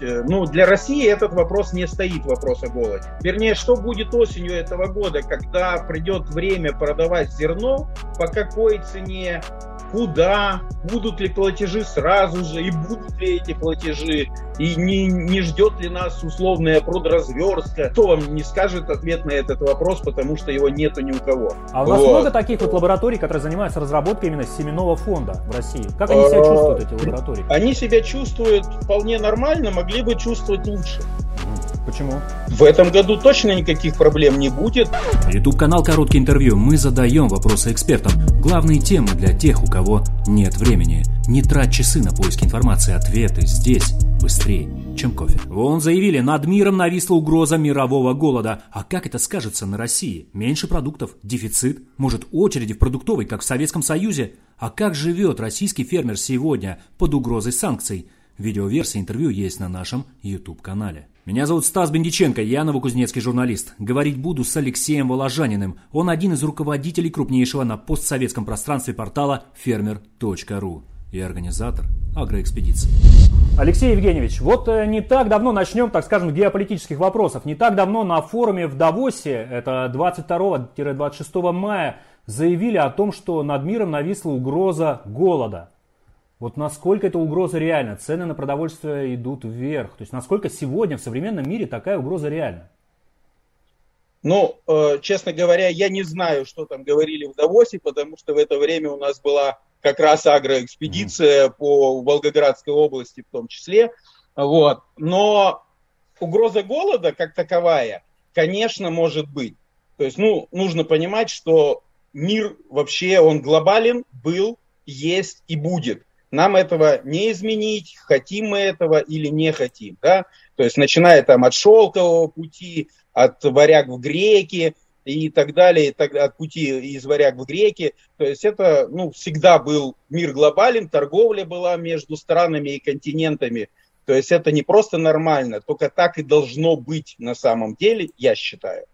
э, ну, для России этот вопрос не стоит, вопрос о голоде. Вернее, что будет осенью этого года, когда придет время продавать зерно, по какой цене, куда, будут ли платежи сразу же, и будут ли эти платежи, и не, не ждет ли нас условная продразверстка. Кто вам не скажет ответ на этот вопрос, потому что его нету ни у кого. А у нас вот. много таких вот лабораторий, которые занимаются разработкой именно семенного фонда в России? Как они себя чувствуют, эти лаборатории? Они себя чувствуют вполне нормально, могли бы чувствовать лучше. Почему? В этом году точно никаких проблем не будет. YouTube канал Короткий интервью. Мы задаем вопросы экспертам. Главные темы для тех, у кого нет времени. Не трать часы на поиск информации. Ответы здесь быстрее, чем кофе. Вон заявили, над миром нависла угроза мирового голода. А как это скажется на России? Меньше продуктов, дефицит, может очереди в продуктовой, как в Советском Союзе? А как живет российский фермер сегодня под угрозой санкций? Видеоверсия интервью есть на нашем YouTube-канале. Меня зовут Стас Бендиченко, я новокузнецкий журналист. Говорить буду с Алексеем Воложаниным. Он один из руководителей крупнейшего на постсоветском пространстве портала фермер.ру и организатор агроэкспедиции. Алексей Евгеньевич, вот э, не так давно, начнем, так скажем, геополитических вопросов. Не так давно на форуме в Давосе, это 22-26 мая, заявили о том, что над миром нависла угроза голода. Вот насколько эта угроза реальна? Цены на продовольствие идут вверх. То есть насколько сегодня в современном мире такая угроза реальна? Ну, э, честно говоря, я не знаю, что там говорили в Давосе, потому что в это время у нас была как раз агроэкспедиция mm-hmm. по Волгоградской области в том числе. Вот. Но угроза голода как таковая, конечно, может быть. То есть, ну, нужно понимать, что мир вообще, он глобален, был, есть и будет. Нам этого не изменить, хотим мы этого или не хотим. Да? То есть начиная там от шелкового пути, от варяг в греки и так далее, и так, от пути из варяг в греки. То есть это ну, всегда был мир глобален, торговля была между странами и континентами. То есть это не просто нормально, только так и должно быть на самом деле, я считаю.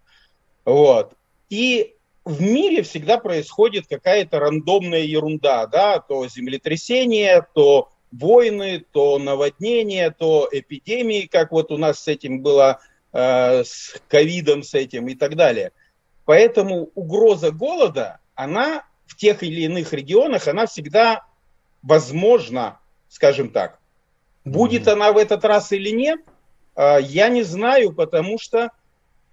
Вот. И в мире всегда происходит какая-то рандомная ерунда, да, то землетрясение, то войны, то наводнения, то эпидемии, как вот у нас с этим было, э, с ковидом с этим и так далее. Поэтому угроза голода, она в тех или иных регионах, она всегда возможна, скажем так. Будет mm-hmm. она в этот раз или нет, э, я не знаю, потому что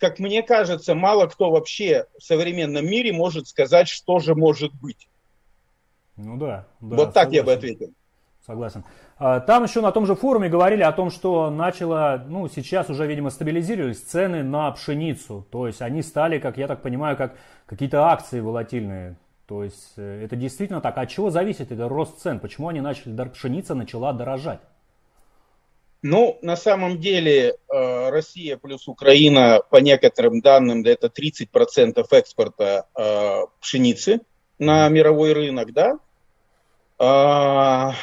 как мне кажется, мало кто вообще в современном мире может сказать, что же может быть. Ну да. да вот так согласен. я бы ответил. Согласен. А, там еще на том же форуме говорили о том, что начало, ну, сейчас уже, видимо, стабилизировались цены на пшеницу. То есть они стали, как я так понимаю, как какие-то акции волатильные. То есть э, это действительно так. От чего зависит этот рост цен? Почему они начали, пшеница начала дорожать? Ну, на самом деле, э, Россия плюс Украина, по некоторым данным, да, это 30% экспорта э, пшеницы на мировой рынок, да. А,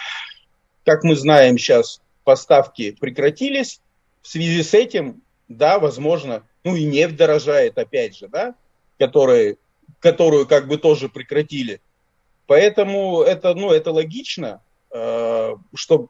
как мы знаем, сейчас поставки прекратились. В связи с этим, да, возможно, ну и нефть дорожает, опять же, да, который, которую как бы тоже прекратили. Поэтому это, ну, это логично, э, что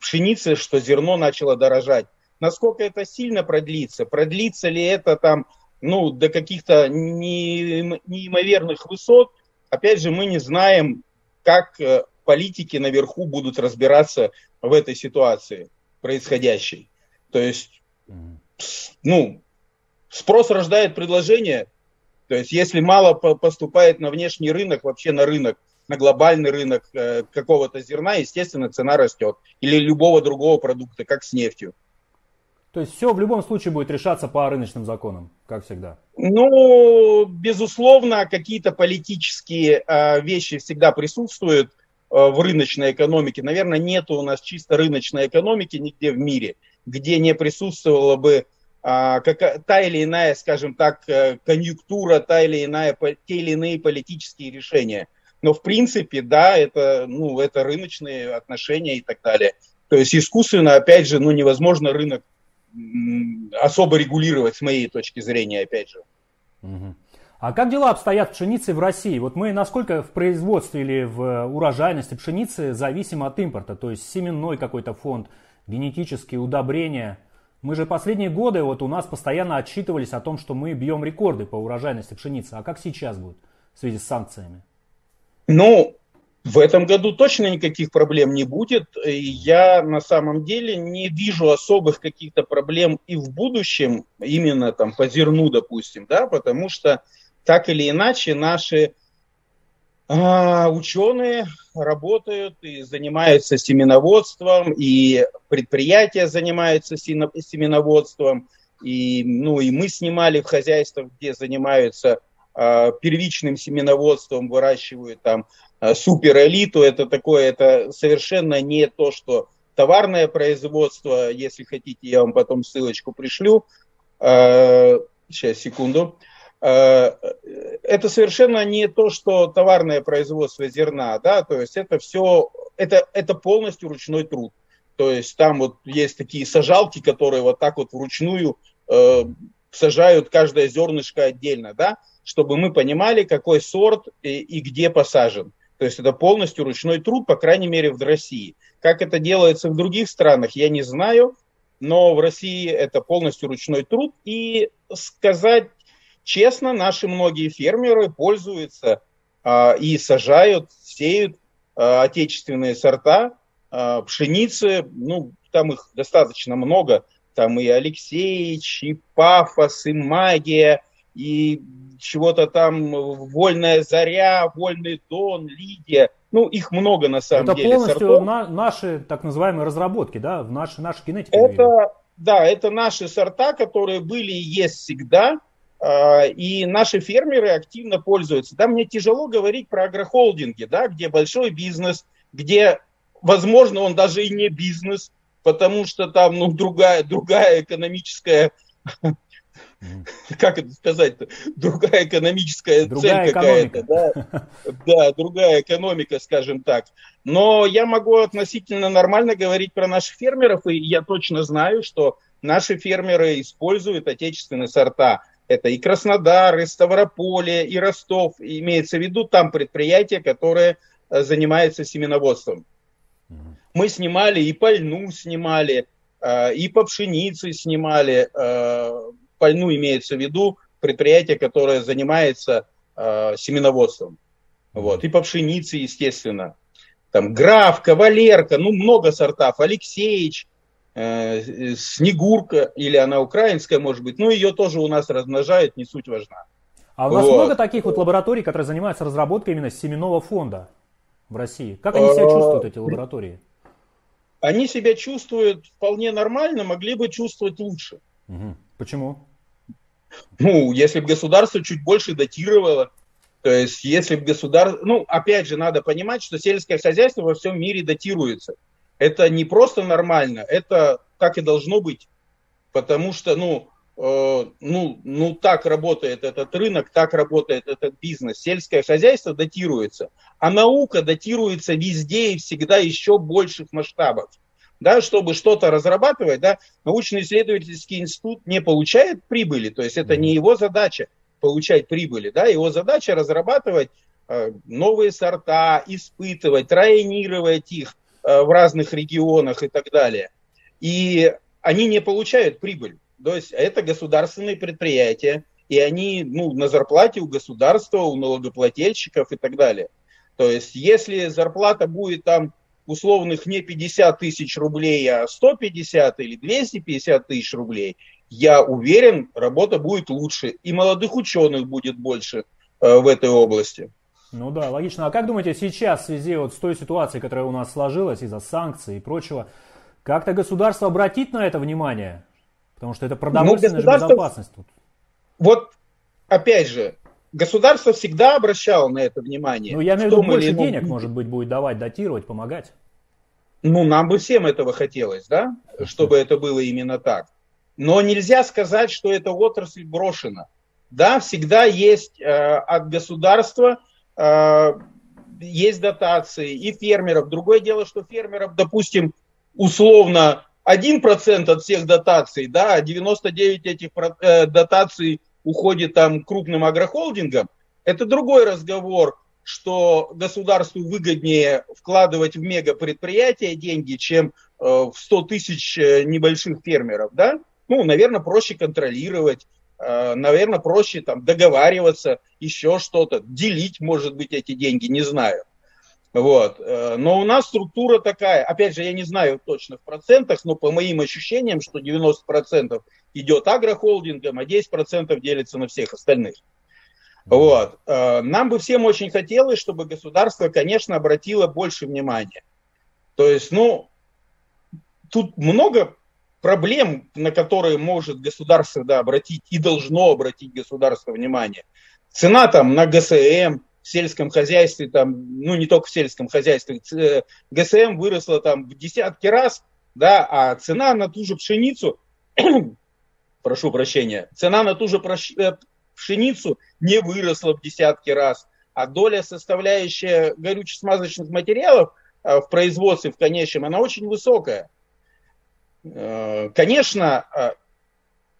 пшеницы, что зерно начало дорожать. Насколько это сильно продлится? Продлится ли это там, ну, до каких-то неимоверных высот? Опять же, мы не знаем, как э, политики наверху будут разбираться в этой ситуации происходящей. То есть, ну, спрос рождает предложение. То есть, если мало поступает на внешний рынок, вообще на рынок, на глобальный рынок э, какого-то зерна, естественно, цена растет. Или любого другого продукта, как с нефтью. То есть все в любом случае будет решаться по рыночным законам, как всегда? Ну, безусловно, какие-то политические э, вещи всегда присутствуют э, в рыночной экономике. Наверное, нет у нас чисто рыночной экономики нигде в мире, где не присутствовала бы а, как, та или иная, скажем так, конъюнктура, та или иная, те или иные политические решения – но в принципе, да, это, ну, это рыночные отношения и так далее. То есть искусственно, опять же, ну, невозможно рынок особо регулировать с моей точки зрения, опять же. А как дела обстоят пшеницы в России? Вот мы насколько в производстве или в урожайности пшеницы зависим от импорта, то есть семенной какой-то фонд, генетические удобрения. Мы же последние годы, вот у нас постоянно отчитывались о том, что мы бьем рекорды по урожайности пшеницы. А как сейчас будет в связи с санкциями? Ну, в этом году точно никаких проблем не будет. Я на самом деле не вижу особых каких-то проблем и в будущем, именно там по зерну, допустим, да, потому что так или иначе наши а, ученые работают и занимаются семеноводством, и предприятия занимаются семеноводством, и, ну, и мы снимали в хозяйствах, где занимаются первичным семеноводством, выращивают там а, суперэлиту, это такое, это совершенно не то, что товарное производство, если хотите, я вам потом ссылочку пришлю, сейчас, секунду, это совершенно не то, что товарное производство зерна, да, то есть это все, это, это полностью ручной труд. То есть там вот есть такие сажалки, которые вот так вот вручную э, сажают каждое зернышко отдельно, да, чтобы мы понимали, какой сорт и, и где посажен. То есть это полностью ручной труд, по крайней мере, в России. Как это делается в других странах, я не знаю, но в России это полностью ручной труд. И сказать честно, наши многие фермеры пользуются а, и сажают, сеют а, отечественные сорта а, пшеницы. Ну, там их достаточно много. Там и Алексеич, и Пафос, и Магия, и чего-то там Вольная Заря, Вольный Дон, Лидия. Ну, их много на самом это деле. Это полностью на, наши так называемые разработки, да, в нашей нашей генетике. Это, да, это наши сорта, которые были и есть всегда. А, и наши фермеры активно пользуются. Да, мне тяжело говорить про агрохолдинги, да, где большой бизнес, где, возможно, он даже и не бизнес, потому что там ну, другая, другая экономическая как это сказать-то, другая экономическая другая цель какая-то, да, да, другая экономика, скажем так. Но я могу относительно нормально говорить про наших фермеров, и я точно знаю, что наши фермеры используют отечественные сорта. Это и Краснодар, и Ставрополье, и Ростов. Имеется в виду там предприятия, которые э, занимаются семеноводством. Мы снимали и по льну снимали, э, и по пшенице снимали. Э, по льну имеется в виду предприятие, которое занимается семеноводством. Вот. И по пшенице, естественно. Там Граф, Кавалерка, ну много сортов, Алексеевич, Э, снегурка, или она украинская, может быть, но ее тоже у нас размножают, не суть важна. А у вас вот. много таких вот лабораторий, которые занимаются разработкой именно семенного фонда в России? Как они себя чувствуют, эти лаборатории? Они себя чувствуют вполне нормально, могли бы чувствовать лучше. Угу. Почему? Ну, если бы государство чуть больше датировало, то есть если бы государство... Ну, опять же, надо понимать, что сельское хозяйство во всем мире датируется. Это не просто нормально, это как и должно быть. Потому что, ну, э, ну, ну так работает этот рынок, так работает этот бизнес. Сельское хозяйство датируется, а наука датируется везде и всегда еще больших масштабов. Да, чтобы что-то разрабатывать, да, научно-исследовательский институт не получает прибыли, то есть это не его задача получать прибыли, да, его задача разрабатывать э, новые сорта, испытывать, тренировать их, Э, в разных регионах и так далее. И они не получают прибыль. То есть это государственные предприятия, и они ну, на зарплате у государства, у налогоплательщиков и так далее. То есть если зарплата будет там условных не 50 тысяч рублей, а 150 или 250 тысяч рублей, я уверен, работа будет лучше, и молодых ученых будет больше э, в этой области. Ну да, логично. А как думаете, сейчас в связи вот с той ситуацией, которая у нас сложилась из-за санкций и прочего, как-то государство обратит на это внимание? Потому что это продовольственная ну, безопасность тут. Вот, опять же, государство всегда обращало на это внимание. Ну, я имею в виду, больше ином... денег, может быть, будет давать, датировать, помогать. Ну, нам бы всем этого хотелось, да, чтобы это было именно так. Но нельзя сказать, что эта отрасль брошена. Да, всегда есть э, от государства Э, есть дотации и фермеров. Другое дело, что фермеров, допустим, условно 1% от всех дотаций, да, а 99 этих э, дотаций уходит там крупным агрохолдингам. Это другой разговор, что государству выгоднее вкладывать в мегапредприятия деньги, чем в 100 тысяч небольших фермеров, да, ну, наверное, проще контролировать, наверное, проще там договариваться, еще что-то, делить, может быть, эти деньги, не знаю. Вот. Э, но у нас структура такая, опять же, я не знаю точно в процентах, но по моим ощущениям, что 90% идет агрохолдингом, а 10% делится на всех остальных. Вот. Э, нам бы всем очень хотелось, чтобы государство, конечно, обратило больше внимания. То есть, ну, тут много проблем, на которые может государство да, обратить и должно обратить государство внимание. Цена там на ГСМ, в сельском хозяйстве, там, ну не только в сельском хозяйстве, э, ГСМ выросла там в десятки раз, да, а цена на ту же пшеницу, прошу прощения, цена на ту же э, пшеницу не выросла в десятки раз, а доля, составляющая горюче-смазочных материалов э, в производстве в конечном, она очень высокая. Конечно,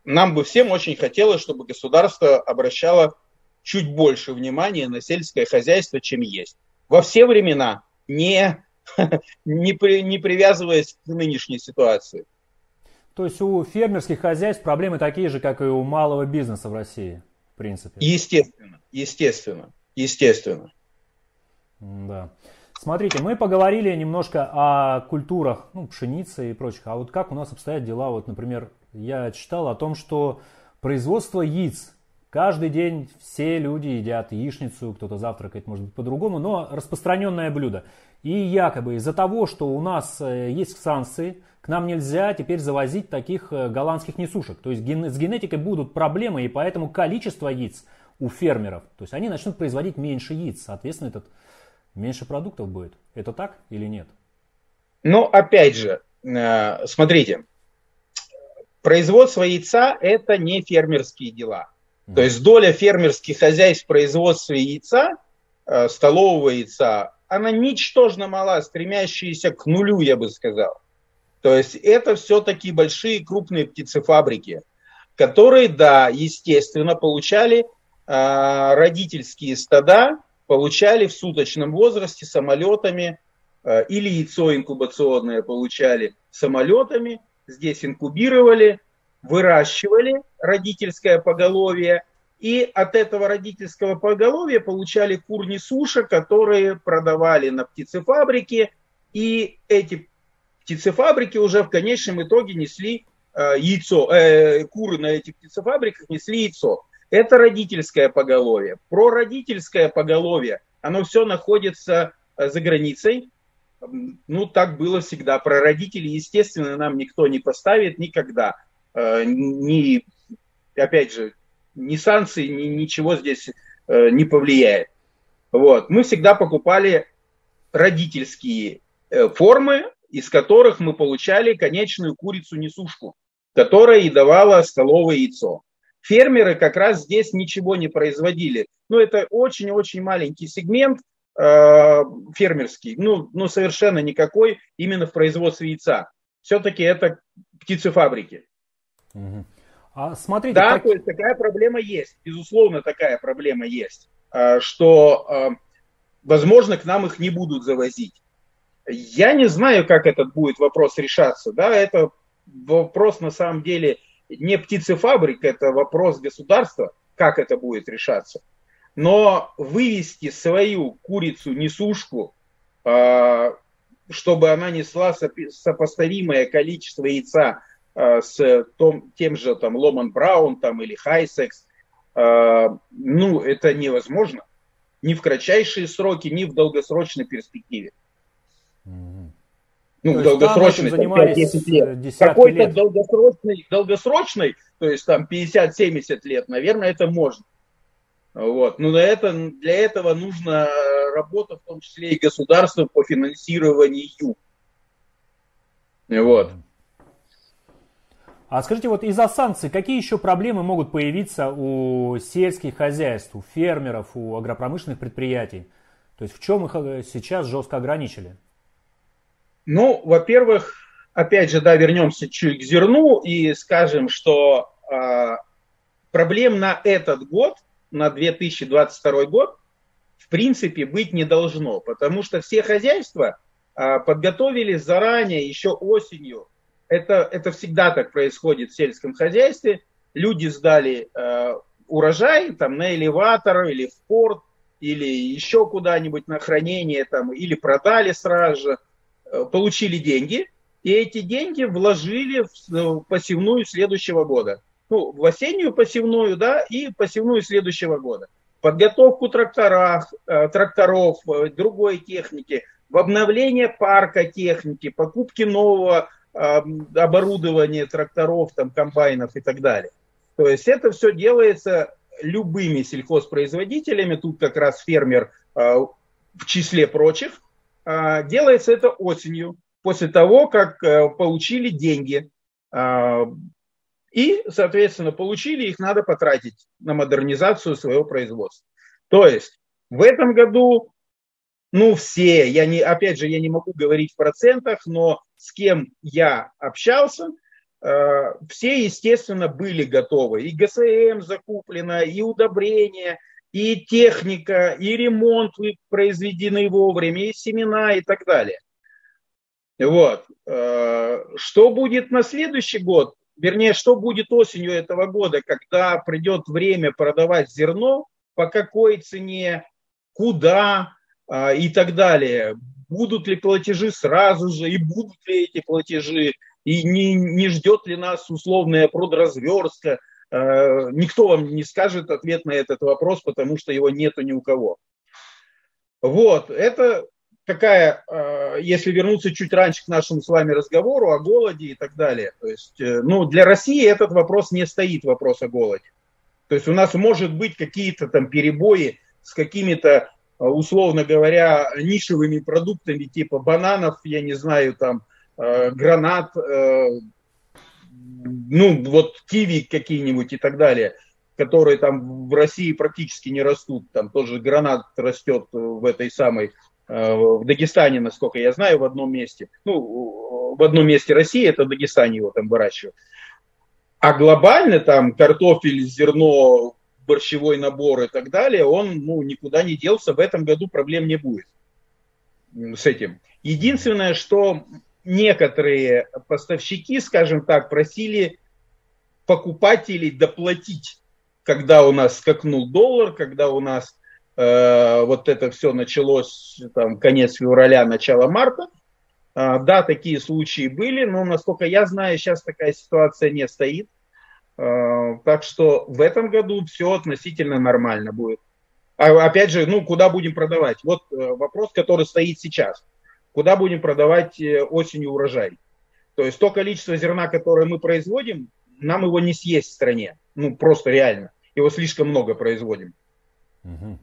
нам бы всем очень хотелось, чтобы государство обращало чуть больше внимания на сельское хозяйство, чем есть. Во все времена, не, не, при, не привязываясь к нынешней ситуации. То есть у фермерских хозяйств проблемы такие же, как и у малого бизнеса в России, в принципе. Естественно, естественно, естественно. Да. Смотрите, мы поговорили немножко о культурах, ну, пшеницы и прочих. А вот как у нас обстоят дела? Вот, например, я читал о том, что производство яиц Каждый день все люди едят яичницу, кто-то завтракает, может быть, по-другому, но распространенное блюдо. И якобы из-за того, что у нас э, есть санкции, к нам нельзя теперь завозить таких э, голландских несушек. То есть с генетикой будут проблемы, и поэтому количество яиц у фермеров, то есть они начнут производить меньше яиц, соответственно, этот меньше продуктов будет. Это так или нет? Ну, опять же, э, смотрите, производство яйца – это не фермерские дела. То есть доля фермерских хозяйств в производстве яйца, э, столового яйца, она ничтожно мала, стремящаяся к нулю, я бы сказал. То есть это все-таки большие крупные птицефабрики, которые, да, естественно, получали э, родительские стада, получали в суточном возрасте самолетами э, или яйцо инкубационное получали самолетами, здесь инкубировали, выращивали родительское поголовье, и от этого родительского поголовья получали курни суши, которые продавали на птицефабрике, и эти птицефабрики уже в конечном итоге несли э, яйцо, э, куры на этих птицефабриках несли яйцо. Это родительское поголовье. Про родительское поголовье, оно все находится э, за границей. Ну, так было всегда. Про родителей, естественно, нам никто не поставит никогда. Э, ни, опять же, ни санкции, ни ничего здесь э, не повлияет. Вот. Мы всегда покупали родительские э, формы, из которых мы получали конечную курицу-несушку, которая и давала столовое яйцо. Фермеры как раз здесь ничего не производили. Ну, это очень-очень маленький сегмент э, фермерский, ну, ну, совершенно никакой именно в производстве яйца. Все-таки это птицефабрики. А смотрите, да, как... то есть такая проблема есть, безусловно, такая проблема есть, а, что, а, возможно, к нам их не будут завозить. Я не знаю, как этот будет вопрос решаться, да, это вопрос на самом деле не птицефабрик, это вопрос государства, как это будет решаться. Но вывести свою курицу-несушку, а, чтобы она несла сопоставимое количество яйца Э, с том, тем же там Ломан Браун там, или Хайсекс, э, ну, это невозможно. Ни в кратчайшие сроки, ни в долгосрочной перспективе. Ну, то долгосрочной, там 10 лет. Какой-то долгосрочный, долгосрочный, то есть там 50-70 лет, наверное, это можно. Вот. Но для, это, для этого нужна работа, в том числе и государства по финансированию. Вот. А скажите, вот из-за санкций какие еще проблемы могут появиться у сельских хозяйств, у фермеров, у агропромышленных предприятий? То есть в чем их э, сейчас жестко ограничили? Ну, во-первых, опять же, да, вернемся чуть к зерну и скажем, что э, проблем на этот год, на 2022 год, в принципе, быть не должно, потому что все хозяйства подготовили заранее, еще осенью. Это, это всегда так происходит в сельском хозяйстве. Люди сдали урожай там, на элеватор или в порт, или еще куда-нибудь на хранение, там, или продали сразу же, э, получили деньги, и эти деньги вложили в э, посевную следующего года. Ну, в осеннюю посевную, да, и посевную следующего года. Подготовку э, тракторов, другой техники, в обновление парка техники, покупки нового оборудования тракторов, там, комбайнов и так далее. То есть это все делается любыми сельхозпроизводителями, тут как раз фермер в числе прочих, делается это осенью, после того, как э, получили деньги. А, и, соответственно, получили, их надо потратить на модернизацию своего производства. То есть в этом году, ну, все, я не, опять же, я не могу говорить в процентах, но с кем я общался – Э, все, естественно, были готовы. И ГСМ закуплено, и удобрения, и техника, и ремонт произведены вовремя, и семена, и так далее. Вот. Э, что будет на следующий год? Вернее, что будет осенью этого года, когда придет время продавать зерно, по какой цене, куда э, и так далее. Будут ли платежи сразу же, и будут ли эти платежи, и не, не ждет ли нас условная продразверстка. Э, никто вам не скажет ответ на этот вопрос, потому что его нету ни у кого. Вот, это такая, э, если вернуться чуть раньше к нашему с вами разговору о голоде и так далее. То есть, э, ну, для России этот вопрос не стоит, вопрос о голоде. То есть у нас может быть какие-то там перебои с какими-то, условно говоря, нишевыми продуктами типа бананов, я не знаю, там, гранат, ну вот киви какие-нибудь и так далее, которые там в России практически не растут. Там тоже гранат растет в этой самой, э, в Дагестане, насколько я знаю, в одном месте. Ну, в одном месте России, это в Дагестане его там выращивают. А глобально там картофель, зерно, борщевой набор и так далее, он ну, никуда не делся, в этом году проблем не будет с этим. Единственное, что некоторые поставщики, скажем так, просили покупателей доплатить, когда у нас скакнул доллар, когда у нас э, вот это все началось, там, конец февраля, начало марта. Э, да, такие случаи были, но, насколько я знаю, сейчас такая ситуация не стоит. Э, так что в этом году все относительно нормально будет. А, опять же, ну, куда будем продавать? Вот э, вопрос, который стоит сейчас куда будем продавать э, осенью урожай. То есть то количество зерна, которое мы производим, нам его не съесть в стране. Ну, просто реально. Его слишком много производим. Угу.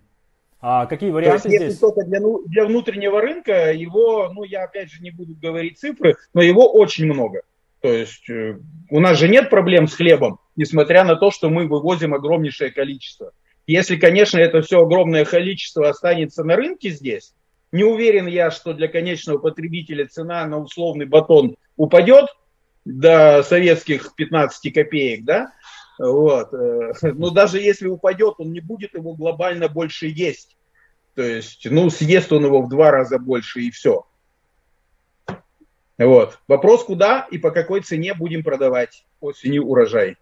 А какие варианты То есть, здесь? Если только для, для внутреннего рынка, его, ну, я опять же не буду говорить цифры, но его очень много. То есть э, у нас же нет проблем с хлебом, несмотря на то, что мы вывозим огромнейшее количество. Если, конечно, это все огромное количество останется на рынке здесь, не уверен я, что для конечного потребителя цена на условный батон упадет до советских 15 копеек, да? Вот. Э, но даже если упадет, он не будет его глобально больше есть. То есть, ну, съест он его в два раза больше и все. Вот. Вопрос, куда и по какой цене будем продавать осенью урожай.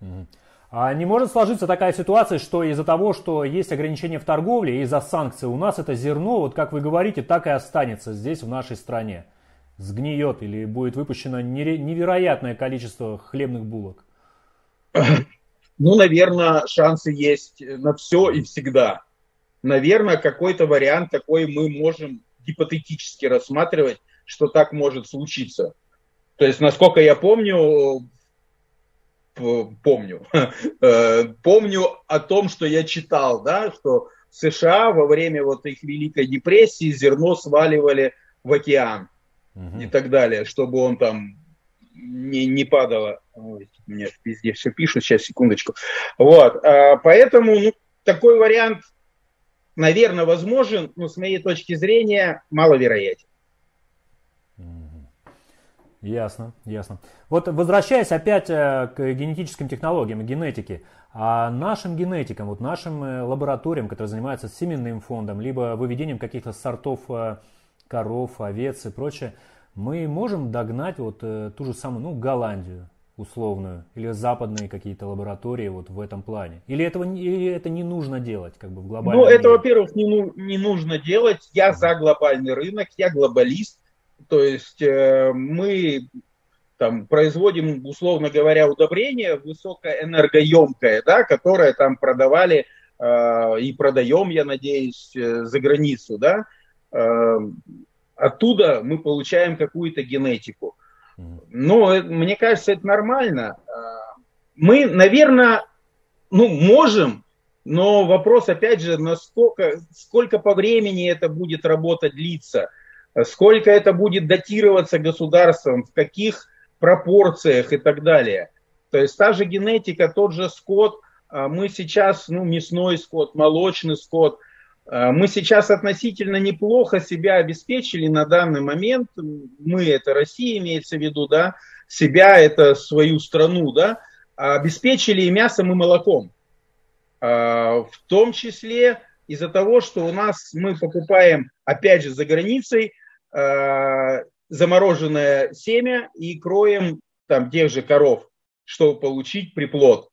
Mm-hmm. А не может сложиться такая ситуация, что из-за того, что есть ограничения в торговле, из-за санкций, у нас это зерно, вот как вы говорите, так и останется здесь, в нашей стране. Сгниет или будет выпущено невероятное количество хлебных булок? Ну, наверное, шансы есть на все и всегда. Наверное, какой-то вариант такой мы можем гипотетически рассматривать, что так может случиться. То есть, насколько я помню, помню. Э, помню о том, что я читал, да, что в США во время вот их Великой депрессии зерно сваливали в океан угу. и так далее, чтобы он там не, не падало. Ой, мне везде все пишут, сейчас, секундочку. Вот, а, поэтому ну, такой вариант, наверное, возможен, но с моей точки зрения маловероятен. Ясно, ясно. Вот возвращаясь опять э, к генетическим технологиям, генетике, а нашим генетикам, вот нашим э, лабораториям, которые занимаются семенным фондом, либо выведением каких-то сортов э, коров, овец и прочее, мы можем догнать вот ту же самую, ну, Голландию условную, или западные какие-то лаборатории вот в этом плане? Или, этого, или это не нужно делать как бы в глобальном Ну, это, во-первых, не, ну, не нужно делать. Я за глобальный рынок, я глобалист. То есть э, мы там производим, условно говоря, удобрение высокоэнергоемкое, да, которое там продавали э, и продаем, я надеюсь, э, за границу, да. Э, оттуда мы получаем какую-то генетику. Но э, мне кажется, это нормально. Мы, наверное, ну, можем, но вопрос, опять же, насколько, сколько по времени это будет работа длиться, сколько это будет датироваться государством, в каких пропорциях и так далее. То есть та же генетика, тот же скот, а, мы сейчас, ну, мясной скот, молочный скот, а, мы сейчас относительно неплохо себя обеспечили на данный момент. Мы, это Россия имеется в виду, да, себя, это свою страну, да, обеспечили и мясом, и молоком. А, в том числе из-за того, что у нас мы покупаем, опять же, за границей замороженное семя и кроем там тех же коров, чтобы получить приплод.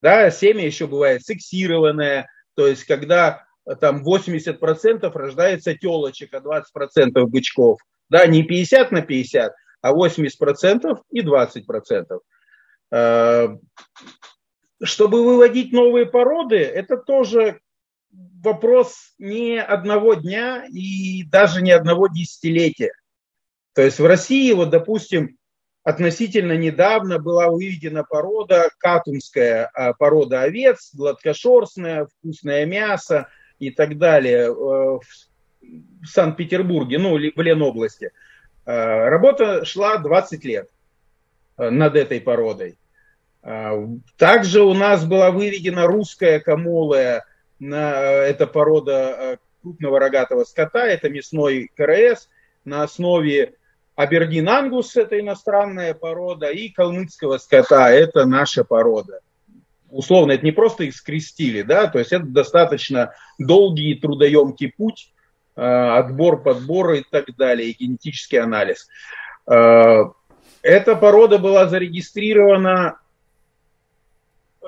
Да, семя еще бывает сексированное, то есть когда э, там 80% рождается телочек, а 20% бычков. Да, не 50 на 50, а 80% и 20%. Э, чтобы выводить новые породы, это тоже вопрос не одного дня и даже не одного десятилетия. То есть в России, вот, допустим, относительно недавно была выведена порода, катунская а, порода овец, гладкошерстная, вкусное мясо и так далее э, в Санкт-Петербурге, ну, в Ленобласти. Э, работа шла 20 лет э, над этой породой. Также у нас была выведена русская камолая, это порода крупного рогатого скота, это мясной КРС на основе Абердин Ангус – это иностранная порода, и калмыцкого скота – это наша порода. Условно, это не просто их скрестили, да, то есть это достаточно долгий и трудоемкий путь, э, отбор, подбор и так далее, и генетический анализ. Э, эта порода была зарегистрирована э,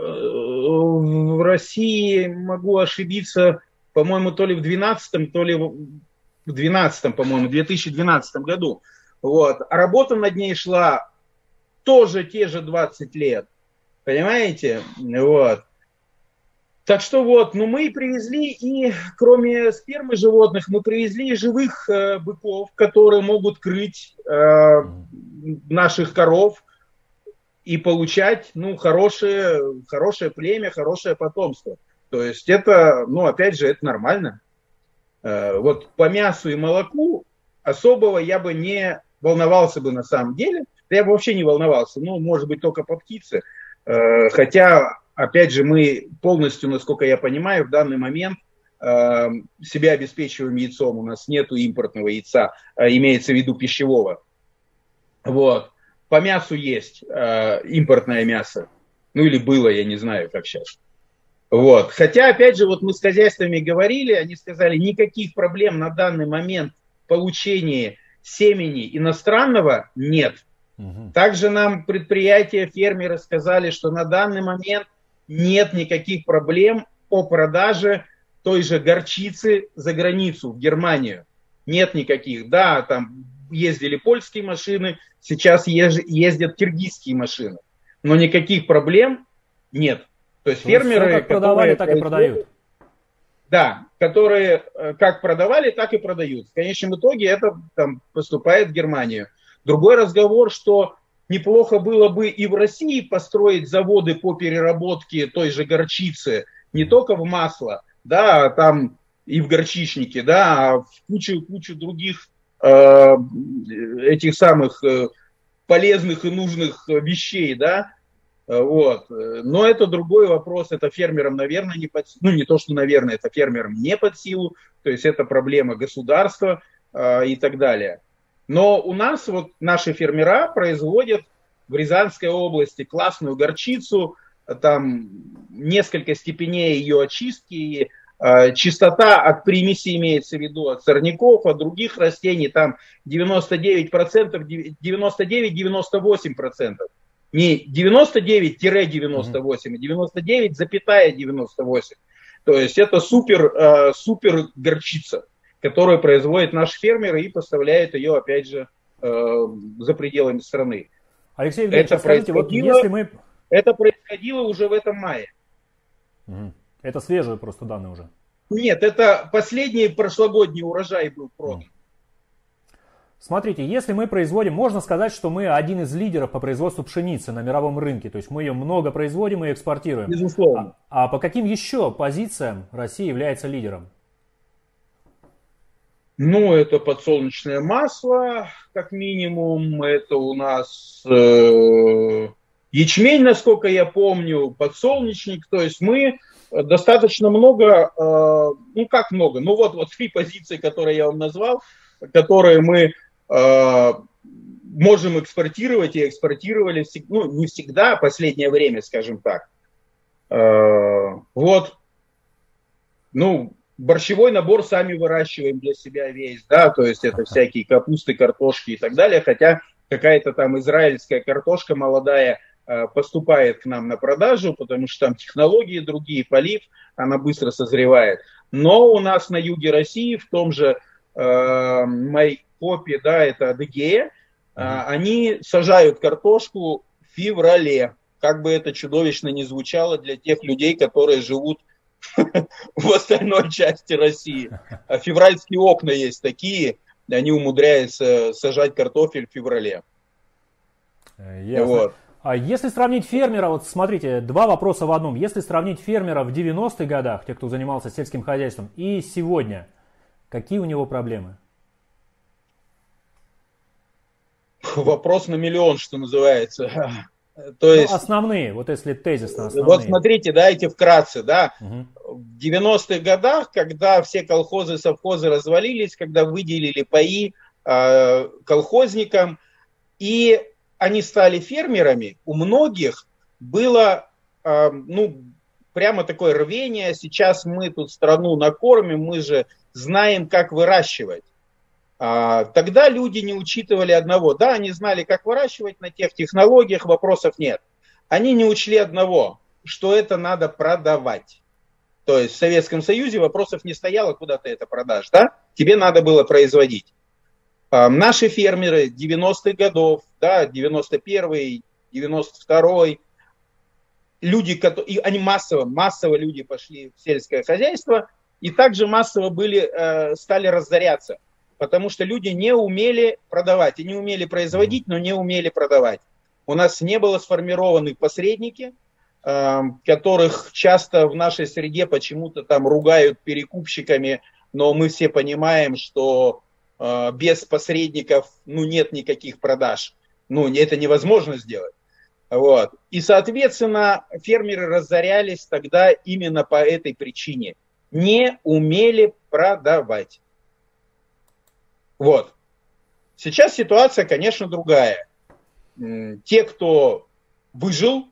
в России, могу ошибиться, по-моему, то ли в 12 то ли в 12 по-моему, 2012 году. Вот. А работа над ней шла тоже те же 20 лет. Понимаете? Вот. Так что вот, ну мы привезли и, кроме спермы животных, мы привезли и живых э, быков, которые могут крыть э, наших коров и получать, ну, хорошее, хорошее племя, хорошее потомство. То есть это, ну, опять же, это нормально. Э, вот по мясу и молоку особого я бы не волновался бы на самом деле. Я бы вообще не волновался, ну, может быть, только по птице. Э, хотя, опять же, мы полностью, насколько я понимаю, в данный момент э, себя обеспечиваем яйцом. У нас нету импортного яйца, а имеется в виду пищевого. Вот. По мясу есть э, импортное мясо. Ну или было, я не знаю, как сейчас. Вот. Хотя, опять же, вот мы с хозяйствами говорили, они сказали, никаких проблем на данный момент в получении семени иностранного нет. Также нам предприятия, фермеры сказали, что на данный момент нет никаких проблем по продаже той же горчицы за границу, в Германию. Нет никаких. Да, там ездили польские машины, сейчас ездят киргизские машины. Но никаких проблем нет. То есть ну, фермеры... Все как продавали, так и продают. Да, которые э, как продавали, так и продают. В конечном итоге это там, поступает в Германию. Другой разговор, что неплохо было бы и в России построить заводы по переработке той же горчицы, не только в масло, да, а там и в горчичнике, да, а в кучу, кучу других э, этих самых э, полезных и нужных вещей, да, Э, вот. Но это другой вопрос, это фермерам, наверное, не под ну не то, что, наверное, это фермерам не под силу, то есть это проблема государства э, и так далее. Но у нас вот наши фермера производят в Рязанской области классную горчицу, там несколько степеней ее очистки, Э, чистота от примесей имеется в виду, от сорняков, от других растений, там 99%, 99-98%. Не 99-98, а 99,98. То есть это супер, э, супер горчица, которую производят наши фермеры и поставляют ее, опять же, э, за пределами страны. Алексей Евгеньевич, это скажите, вот если мы... Это происходило уже в этом мае. Это свежие просто данные уже. Нет, это последний прошлогодний урожай был продан. Смотрите, если мы производим, можно сказать, что мы один из лидеров по производству пшеницы на мировом рынке. То есть мы ее много производим и экспортируем. Безусловно. А, а по каким еще позициям Россия является лидером? Ну, это подсолнечное масло, как минимум. Это у нас э, ячмень, насколько я помню, подсолнечник. То есть мы достаточно много, э, ну как много, ну вот, вот три позиции, которые я вам назвал, которые мы э, можем экспортировать и экспортировали, ну не всегда, а последнее время, скажем так. Э, вот, ну, борщевой набор сами выращиваем для себя весь, да, то есть это всякие капусты, картошки и так далее, хотя какая-то там израильская картошка молодая – поступает к нам на продажу, потому что там технологии другие, полив, она быстро созревает. Но у нас на юге России, в том же э, Майкопе, да, это Адыгея, э, они сажают картошку в феврале. Как бы это чудовищно не звучало для тех людей, которые живут в остальной части России. А февральские окна есть такие, они умудряются сажать картофель в феврале. Э, ясно. Вот. А если сравнить фермера, вот смотрите, два вопроса в одном. Если сравнить фермера в 90-х годах, те, кто занимался сельским хозяйством, и сегодня, какие у него проблемы? Вопрос на миллион, что называется. То ну, есть, основные, вот если тезисно основные. Вот смотрите, дайте вкратце, да. Угу. В 90-х годах, когда все колхозы, совхозы развалились, когда выделили паи э, колхозникам, и они стали фермерами, у многих было, э, ну, прямо такое рвение, сейчас мы тут страну накормим, мы же знаем, как выращивать. А, тогда люди не учитывали одного. Да, они знали, как выращивать на тех технологиях, вопросов нет. Они не учли одного, что это надо продавать. То есть в Советском Союзе вопросов не стояло, куда ты это продашь, да? Тебе надо было производить. Наши фермеры 90-х годов, да, 91-й, 92-й, люди, и они массово, массово люди пошли в сельское хозяйство, и также массово были, э, стали разоряться, потому что люди не умели продавать, они умели производить, но не умели продавать. У нас не было сформированы посредники, которых часто в нашей среде почему-то там ругают перекупщиками, но мы все понимаем, что без посредников ну, нет никаких продаж. Ну, это невозможно сделать. Вот. И, соответственно, фермеры разорялись тогда именно по этой причине. Не умели продавать. Вот. Сейчас ситуация, конечно, другая. Те, кто выжил,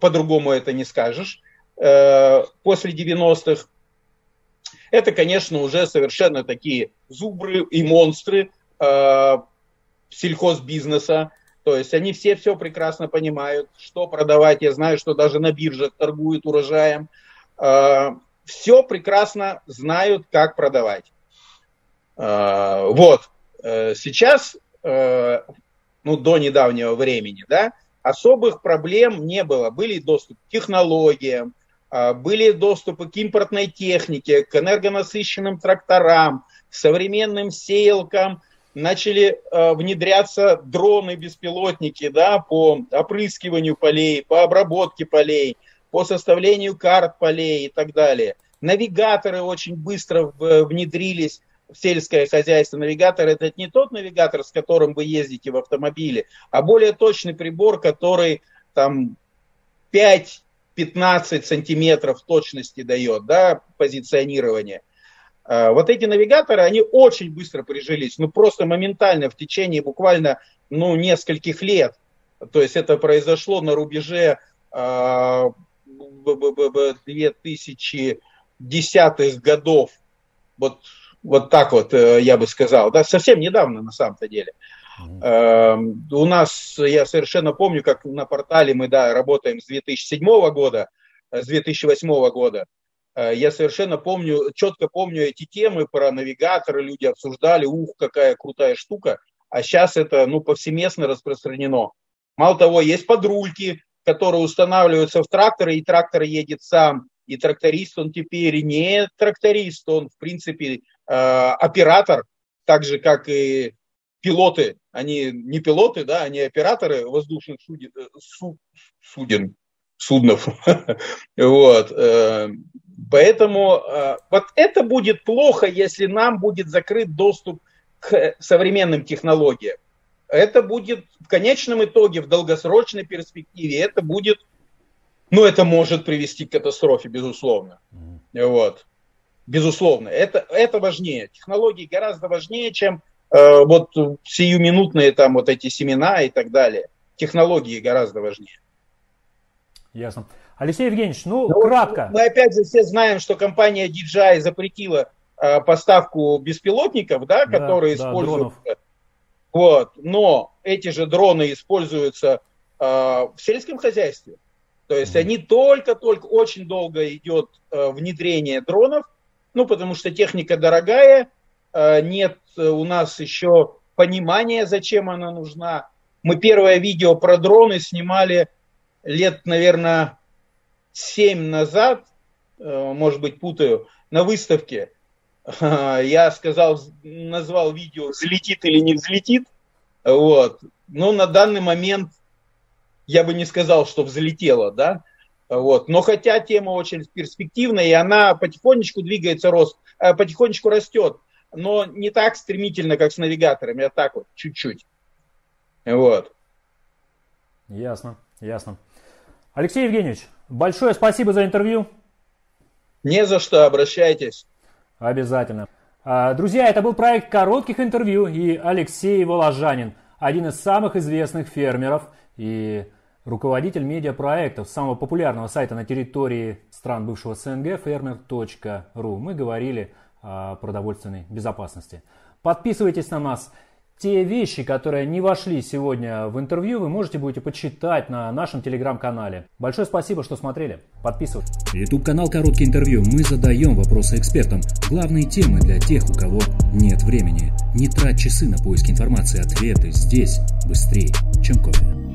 по-другому это не скажешь, э, после 90-х, это, конечно, уже совершенно такие зубры и монстры э, сельхозбизнеса. То есть они все все прекрасно понимают, что продавать. Я знаю, что даже на биржах торгуют урожаем. Э, все прекрасно знают, как продавать. Э, вот. Э, сейчас, э, ну, до недавнего времени, да, особых проблем не было. Были доступ к технологиям, а, были доступы к импортной технике, к энергонасыщенным тракторам, современным сеялкам, начали э, внедряться дроны-беспилотники да, по опрыскиванию полей, по обработке полей, по составлению карт полей и так далее. Навигаторы очень быстро внедрились в сельское хозяйство. Навигатор это не тот навигатор, с которым вы ездите в автомобиле, а более точный прибор, который там 5 15 сантиметров точности дает, да, позиционирование. А, вот эти навигаторы, они очень быстро прижились, ну просто моментально, в течение буквально, ну, нескольких лет. То есть это произошло на рубеже 2000 десятых годов, вот, вот так вот э, я бы сказал, да, совсем недавно на самом-то деле. Mm-hmm. У нас, я совершенно помню, как на портале мы, да, работаем с 2007 года, с 2008 года. Э, я совершенно помню, четко помню эти темы про навигаторы, люди обсуждали, ух, какая крутая штука. А сейчас это, ну, повсеместно распространено. Мало того, есть подрульки, которые устанавливаются в тракторы, и трактор едет сам. И тракторист, он теперь не тракторист, он, в принципе, э, оператор, так же, как и пилоты. Они не пилоты, да, они операторы воздушных суден, э, суден суднов. вот. Поэтому вот это будет плохо, если нам будет закрыт доступ к современным технологиям это будет в конечном итоге, в долгосрочной перспективе, это будет, ну, это может привести к катастрофе, безусловно. Вот. Безусловно. Это, это важнее. Технологии гораздо важнее, чем э, вот сиюминутные там вот эти семена и так далее. Технологии гораздо важнее. Ясно. Алексей Евгеньевич, ну, ну кратко. Мы опять же все знаем, что компания DJI запретила э, поставку беспилотников, да, да которые да, используют дронов вот. Но эти же дроны используются э, в сельском хозяйстве. То есть они только-только, очень долго идет э, внедрение дронов, ну, потому что техника дорогая, э, нет у нас еще понимания, зачем она нужна. Мы первое видео про дроны снимали лет, наверное, 7 назад, э, может быть, путаю, на выставке. Я сказал, назвал видео «Взлетит или не взлетит». Вот. Но на данный момент я бы не сказал, что взлетела, да. Вот. Но хотя тема очень перспективная, и она потихонечку двигается, рост, э, потихонечку растет, но не так стремительно, как с навигаторами, а так вот, чуть-чуть. Вот. Ясно, ясно. Алексей Евгеньевич, большое спасибо за интервью. Не за что, обращайтесь. Обязательно. А, друзья, это был проект коротких интервью и Алексей Воложанин, один из самых известных фермеров и руководитель медиапроектов самого популярного сайта на территории стран бывшего СНГ fermer.ru. Мы говорили о продовольственной безопасности. Подписывайтесь на нас. Те вещи, которые не вошли сегодня в интервью, вы можете будете почитать на нашем телеграм-канале. Большое спасибо, что смотрели. Подписывайтесь. YouTube канал Короткие интервью. Мы задаем вопросы экспертам. Главные темы для тех, у кого нет времени. Не трать часы на поиск информации. Ответы здесь быстрее, чем кофе.